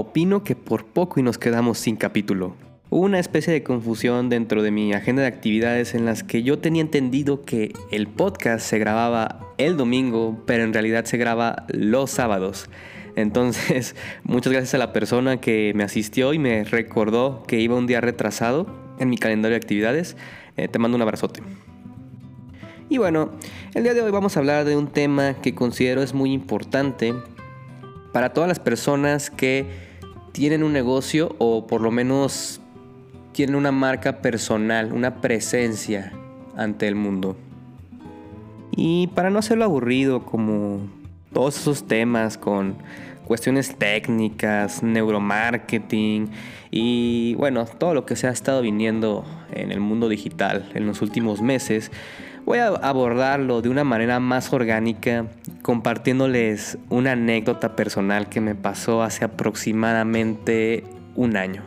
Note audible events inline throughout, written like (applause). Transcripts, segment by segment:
Opino que por poco y nos quedamos sin capítulo. Hubo una especie de confusión dentro de mi agenda de actividades en las que yo tenía entendido que el podcast se grababa el domingo, pero en realidad se graba los sábados. Entonces, (laughs) muchas gracias a la persona que me asistió y me recordó que iba un día retrasado en mi calendario de actividades. Eh, te mando un abrazote. Y bueno, el día de hoy vamos a hablar de un tema que considero es muy importante para todas las personas que tienen un negocio o por lo menos tienen una marca personal, una presencia ante el mundo. Y para no hacerlo aburrido como todos esos temas con cuestiones técnicas, neuromarketing y bueno, todo lo que se ha estado viniendo en el mundo digital en los últimos meses, voy a abordarlo de una manera más orgánica, compartiéndoles una anécdota personal que me pasó hace aproximadamente un año.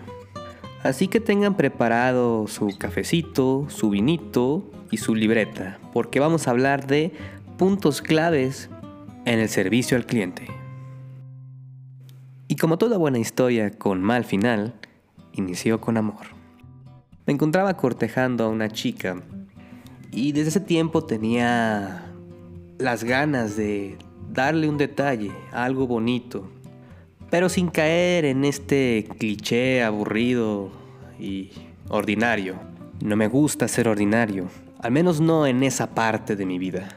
Así que tengan preparado su cafecito, su vinito y su libreta, porque vamos a hablar de puntos claves en el servicio al cliente. Y como toda buena historia con mal final, inició con amor. Me encontraba cortejando a una chica y desde ese tiempo tenía las ganas de darle un detalle, algo bonito, pero sin caer en este cliché aburrido y ordinario. No me gusta ser ordinario, al menos no en esa parte de mi vida.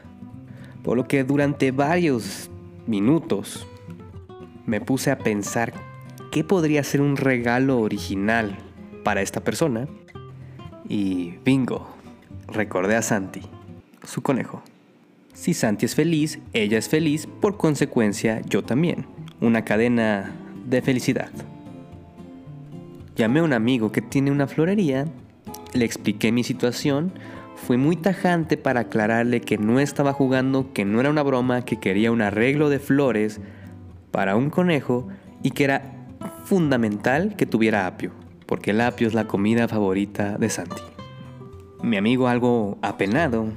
Por lo que durante varios minutos me puse a pensar qué podría ser un regalo original para esta persona. Y bingo, recordé a Santi, su conejo. Si Santi es feliz, ella es feliz, por consecuencia yo también. Una cadena de felicidad. Llamé a un amigo que tiene una florería, le expliqué mi situación, fui muy tajante para aclararle que no estaba jugando, que no era una broma, que quería un arreglo de flores para un conejo y que era fundamental que tuviera apio, porque el apio es la comida favorita de Santi. Mi amigo, algo apenado,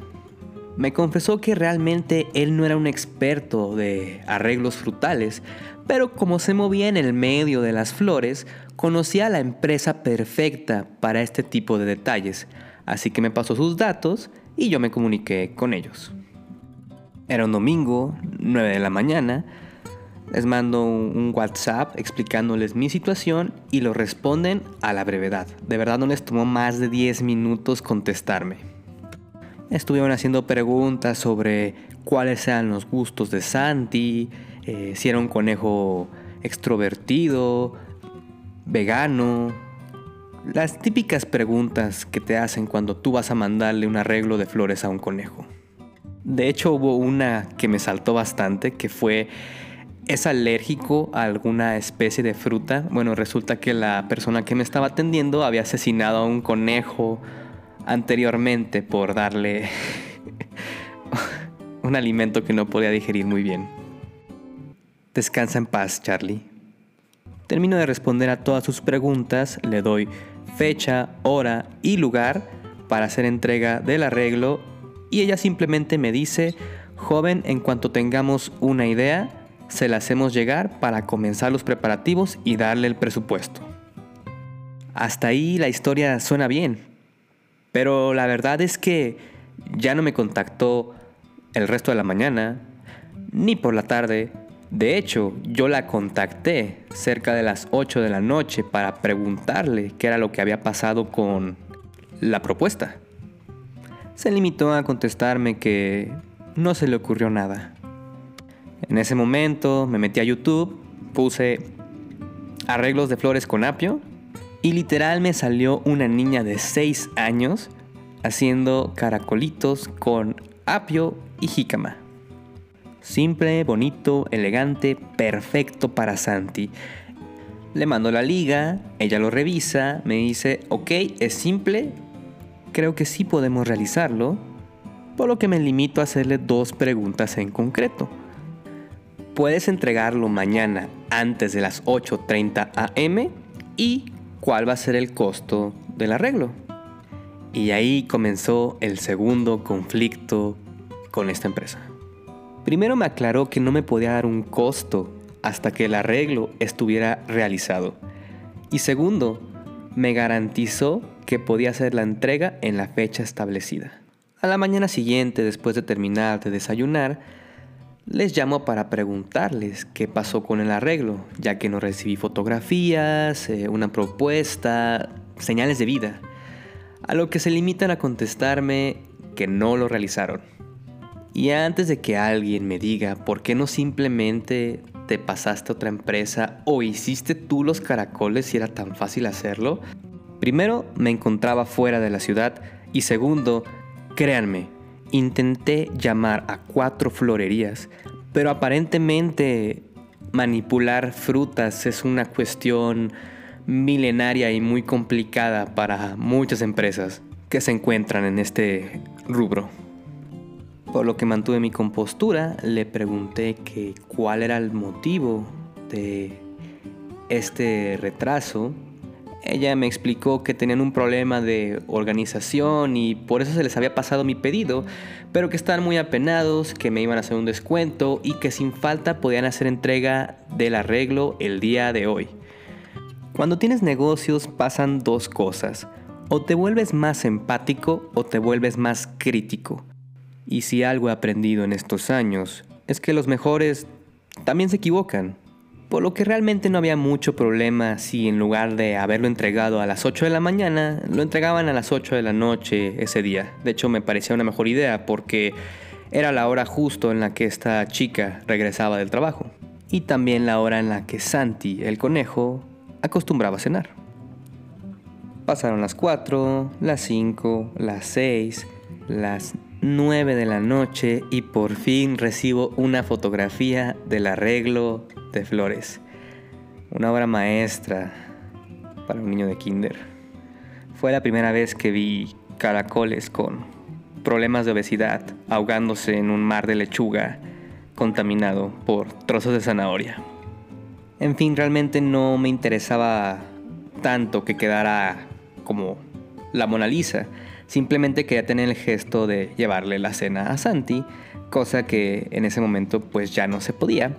me confesó que realmente él no era un experto de arreglos frutales, pero como se movía en el medio de las flores, conocía la empresa perfecta para este tipo de detalles, así que me pasó sus datos y yo me comuniqué con ellos. Era un domingo, 9 de la mañana, les mando un WhatsApp explicándoles mi situación y lo responden a la brevedad. De verdad no les tomó más de 10 minutos contestarme. Estuvieron haciendo preguntas sobre cuáles eran los gustos de Santi, eh, si era un conejo extrovertido, vegano. Las típicas preguntas que te hacen cuando tú vas a mandarle un arreglo de flores a un conejo. De hecho hubo una que me saltó bastante, que fue es alérgico a alguna especie de fruta. Bueno, resulta que la persona que me estaba atendiendo había asesinado a un conejo anteriormente por darle (laughs) un alimento que no podía digerir muy bien. Descansa en paz, Charlie. Termino de responder a todas sus preguntas, le doy fecha, hora y lugar para hacer entrega del arreglo y ella simplemente me dice, joven, en cuanto tengamos una idea, se la hacemos llegar para comenzar los preparativos y darle el presupuesto. Hasta ahí la historia suena bien, pero la verdad es que ya no me contactó el resto de la mañana, ni por la tarde. De hecho, yo la contacté cerca de las 8 de la noche para preguntarle qué era lo que había pasado con la propuesta. Se limitó a contestarme que no se le ocurrió nada. En ese momento me metí a YouTube, puse arreglos de flores con apio y literal me salió una niña de 6 años haciendo caracolitos con apio y jícama. Simple, bonito, elegante, perfecto para Santi. Le mando la liga, ella lo revisa, me dice, ok, es simple, creo que sí podemos realizarlo, por lo que me limito a hacerle dos preguntas en concreto. ¿Puedes entregarlo mañana antes de las 8.30 am? ¿Y cuál va a ser el costo del arreglo? Y ahí comenzó el segundo conflicto con esta empresa. Primero me aclaró que no me podía dar un costo hasta que el arreglo estuviera realizado. Y segundo, me garantizó que podía hacer la entrega en la fecha establecida. A la mañana siguiente, después de terminar de desayunar, les llamo para preguntarles qué pasó con el arreglo, ya que no recibí fotografías, eh, una propuesta, señales de vida. A lo que se limitan a contestarme que no lo realizaron. Y antes de que alguien me diga por qué no simplemente te pasaste a otra empresa o hiciste tú los caracoles si era tan fácil hacerlo? Primero, me encontraba fuera de la ciudad y segundo, créanme, intenté llamar a cuatro florerías, pero aparentemente manipular frutas es una cuestión milenaria y muy complicada para muchas empresas que se encuentran en este rubro. Por lo que mantuve mi compostura, le pregunté que cuál era el motivo de este retraso. Ella me explicó que tenían un problema de organización y por eso se les había pasado mi pedido, pero que estaban muy apenados, que me iban a hacer un descuento y que sin falta podían hacer entrega del arreglo el día de hoy. Cuando tienes negocios pasan dos cosas, o te vuelves más empático o te vuelves más crítico. Y si algo he aprendido en estos años, es que los mejores también se equivocan. Por lo que realmente no había mucho problema si en lugar de haberlo entregado a las 8 de la mañana, lo entregaban a las 8 de la noche ese día. De hecho me parecía una mejor idea porque era la hora justo en la que esta chica regresaba del trabajo. Y también la hora en la que Santi, el conejo, acostumbraba a cenar. Pasaron las 4, las 5, las 6, las 9 de la noche y por fin recibo una fotografía del arreglo de flores. Una obra maestra para un niño de kinder. Fue la primera vez que vi caracoles con problemas de obesidad ahogándose en un mar de lechuga contaminado por trozos de zanahoria. En fin, realmente no me interesaba tanto que quedara como la Mona Lisa Simplemente quería tener el gesto de llevarle la cena a Santi, cosa que en ese momento pues ya no se podía.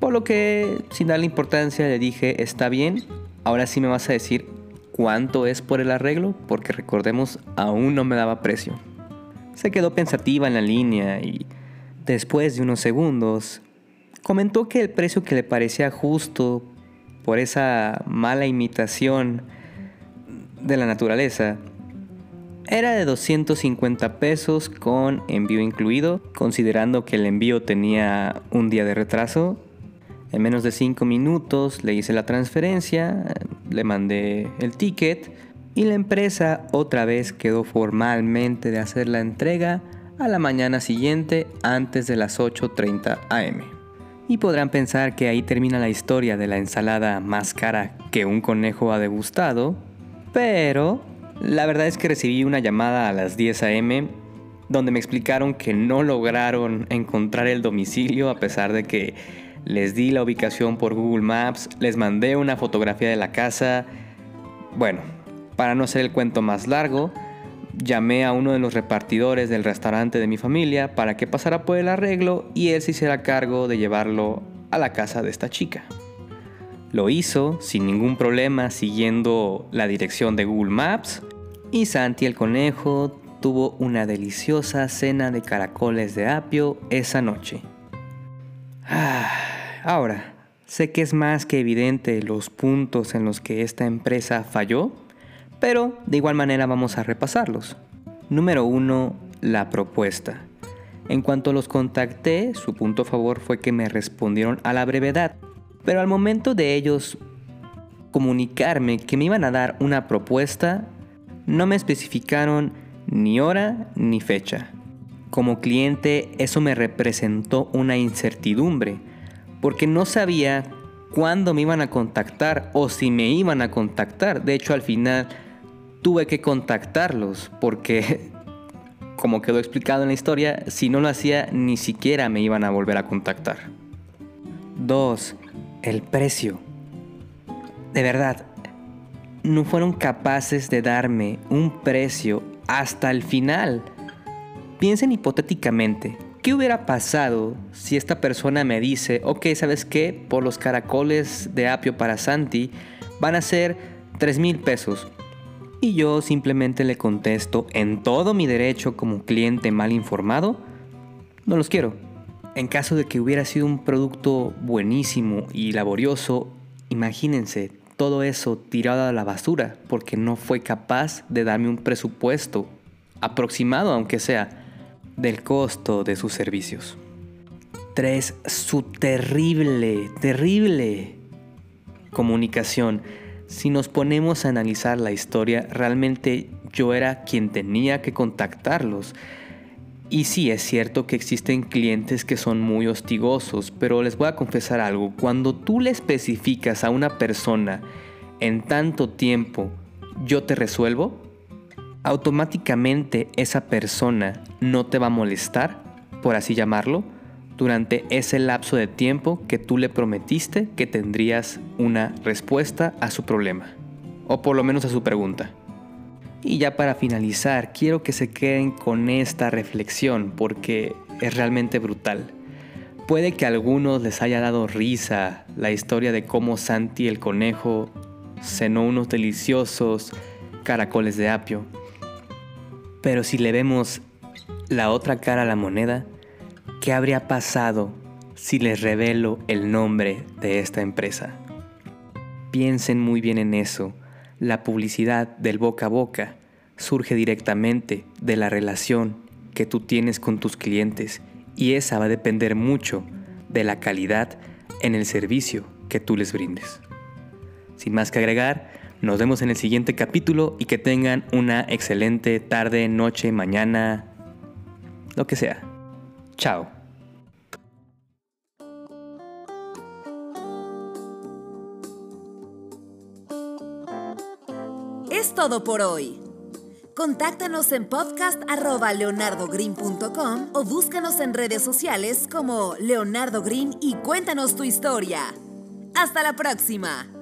Por lo que sin darle importancia le dije, está bien, ahora sí me vas a decir cuánto es por el arreglo, porque recordemos, aún no me daba precio. Se quedó pensativa en la línea y después de unos segundos comentó que el precio que le parecía justo por esa mala imitación de la naturaleza era de 250 pesos con envío incluido, considerando que el envío tenía un día de retraso. En menos de 5 minutos le hice la transferencia, le mandé el ticket y la empresa otra vez quedó formalmente de hacer la entrega a la mañana siguiente antes de las 8.30 am. Y podrán pensar que ahí termina la historia de la ensalada más cara que un conejo ha degustado, pero la verdad es que recibí una llamada a las 10 a.m. donde me explicaron que no lograron encontrar el domicilio a pesar de que les di la ubicación por Google Maps, les mandé una fotografía de la casa. Bueno, para no hacer el cuento más largo, llamé a uno de los repartidores del restaurante de mi familia para que pasara por el arreglo y él se hiciera cargo de llevarlo a la casa de esta chica. Lo hizo sin ningún problema siguiendo la dirección de Google Maps y Santi el conejo tuvo una deliciosa cena de caracoles de apio esa noche. Ah, ahora, sé que es más que evidente los puntos en los que esta empresa falló, pero de igual manera vamos a repasarlos. Número 1. La propuesta. En cuanto los contacté, su punto a favor fue que me respondieron a la brevedad, pero al momento de ellos comunicarme que me iban a dar una propuesta, no me especificaron ni hora ni fecha. Como cliente eso me representó una incertidumbre, porque no sabía cuándo me iban a contactar o si me iban a contactar. De hecho, al final tuve que contactarlos porque, (laughs) como quedó explicado en la historia, si no lo hacía ni siquiera me iban a volver a contactar. 2. El precio. De verdad, no fueron capaces de darme un precio hasta el final. Piensen hipotéticamente, ¿qué hubiera pasado si esta persona me dice, ok, ¿sabes qué? Por los caracoles de apio para Santi van a ser 3 mil pesos. Y yo simplemente le contesto, en todo mi derecho como cliente mal informado, no los quiero. En caso de que hubiera sido un producto buenísimo y laborioso, imagínense todo eso tirado a la basura porque no fue capaz de darme un presupuesto aproximado, aunque sea, del costo de sus servicios. 3. Su terrible, terrible comunicación. Si nos ponemos a analizar la historia, realmente yo era quien tenía que contactarlos. Y sí, es cierto que existen clientes que son muy hostigosos, pero les voy a confesar algo. Cuando tú le especificas a una persona en tanto tiempo, yo te resuelvo, automáticamente esa persona no te va a molestar, por así llamarlo, durante ese lapso de tiempo que tú le prometiste que tendrías una respuesta a su problema, o por lo menos a su pregunta. Y ya para finalizar, quiero que se queden con esta reflexión porque es realmente brutal. Puede que a algunos les haya dado risa la historia de cómo Santi el conejo cenó unos deliciosos caracoles de apio, pero si le vemos la otra cara a la moneda, ¿qué habría pasado si les revelo el nombre de esta empresa? Piensen muy bien en eso. La publicidad del boca a boca surge directamente de la relación que tú tienes con tus clientes y esa va a depender mucho de la calidad en el servicio que tú les brindes. Sin más que agregar, nos vemos en el siguiente capítulo y que tengan una excelente tarde, noche, mañana, lo que sea. Chao. Es todo por hoy. Contáctanos en podcast.leonardogreen.com o búscanos en redes sociales como Leonardo Green y cuéntanos tu historia. ¡Hasta la próxima!